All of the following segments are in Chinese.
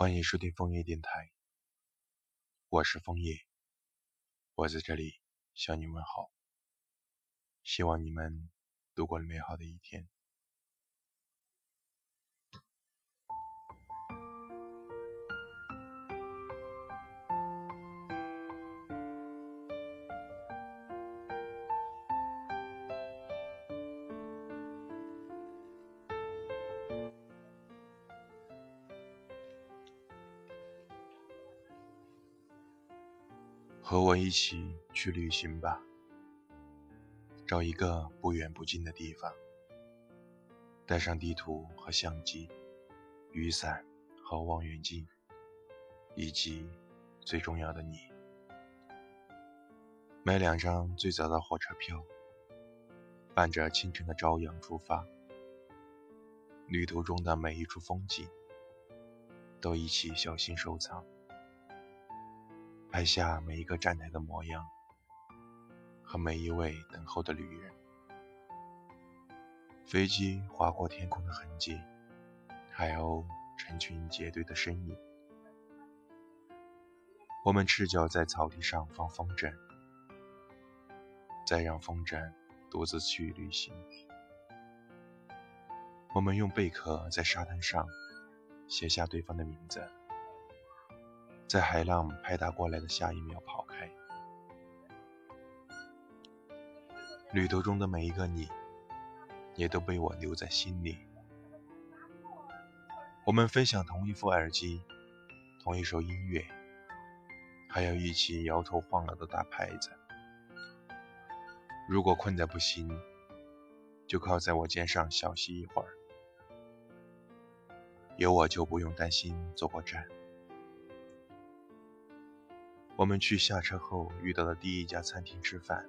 欢迎收听枫叶电台，我是枫叶，我在这里向你问好，希望你们度过了美好的一天。和我一起去旅行吧，找一个不远不近的地方，带上地图和相机、雨伞和望远镜，以及最重要的你。买两张最早的火车票，伴着清晨的朝阳出发。旅途中的每一处风景，都一起小心收藏。拍下每一个站台的模样，和每一位等候的旅人。飞机划过天空的痕迹，海鸥成群结队的身影。我们赤脚在草地上放风筝，再让风筝独自去旅行。我们用贝壳在沙滩上写下对方的名字。在海浪拍打过来的下一秒跑开。旅途中的每一个你，也都被我留在心里。我们分享同一副耳机，同一首音乐，还要一起摇头晃脑的打拍子。如果困得不行，就靠在我肩上小息一会儿。有我就不用担心坐过站。我们去下车后遇到的第一家餐厅吃饭。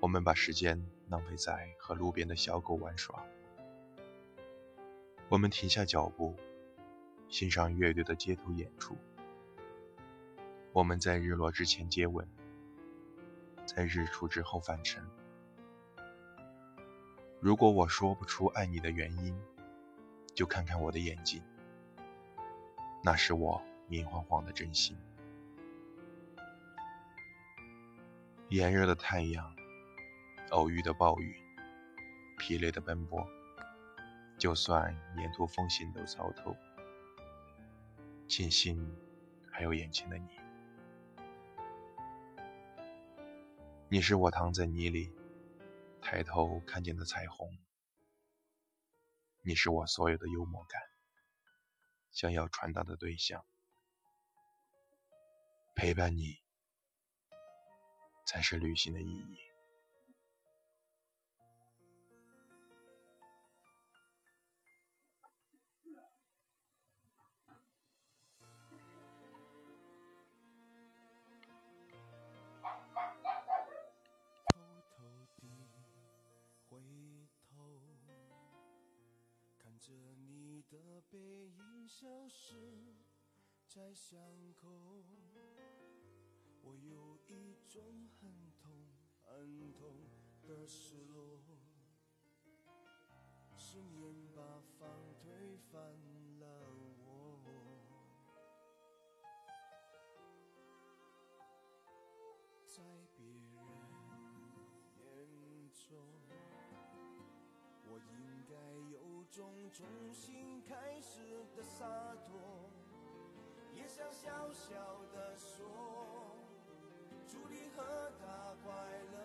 我们把时间浪费在和路边的小狗玩耍。我们停下脚步，欣赏乐队的街头演出。我们在日落之前接吻，在日出之后返程。如果我说不出爱你的原因，就看看我的眼睛，那是我明晃晃的真心。炎热的太阳，偶遇的暴雨，疲累的奔波，就算沿途风行都糟透，庆幸还有眼前的你。你是我躺在泥里，抬头看见的彩虹。你是我所有的幽默感，想要传达的对象，陪伴你。才是旅行的意义。偷偷地回头，看着你的背影消失在巷口。我有一种很痛很痛的失落，失眠把房推翻了我，在别人眼中，我应该有种重新开始的洒脱，也想小小的说。祝你和他快乐，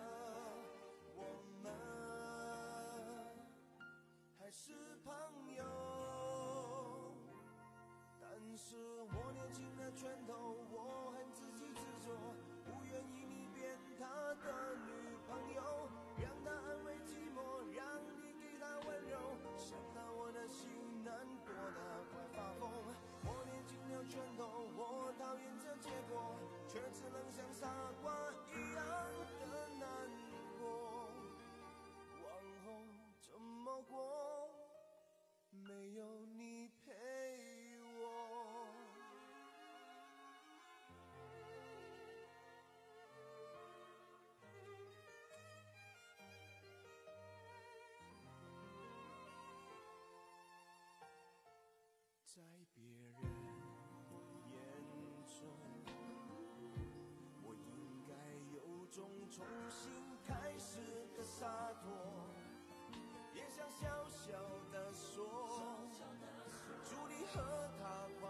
重新开始的洒脱，别想小小的说，祝你和他。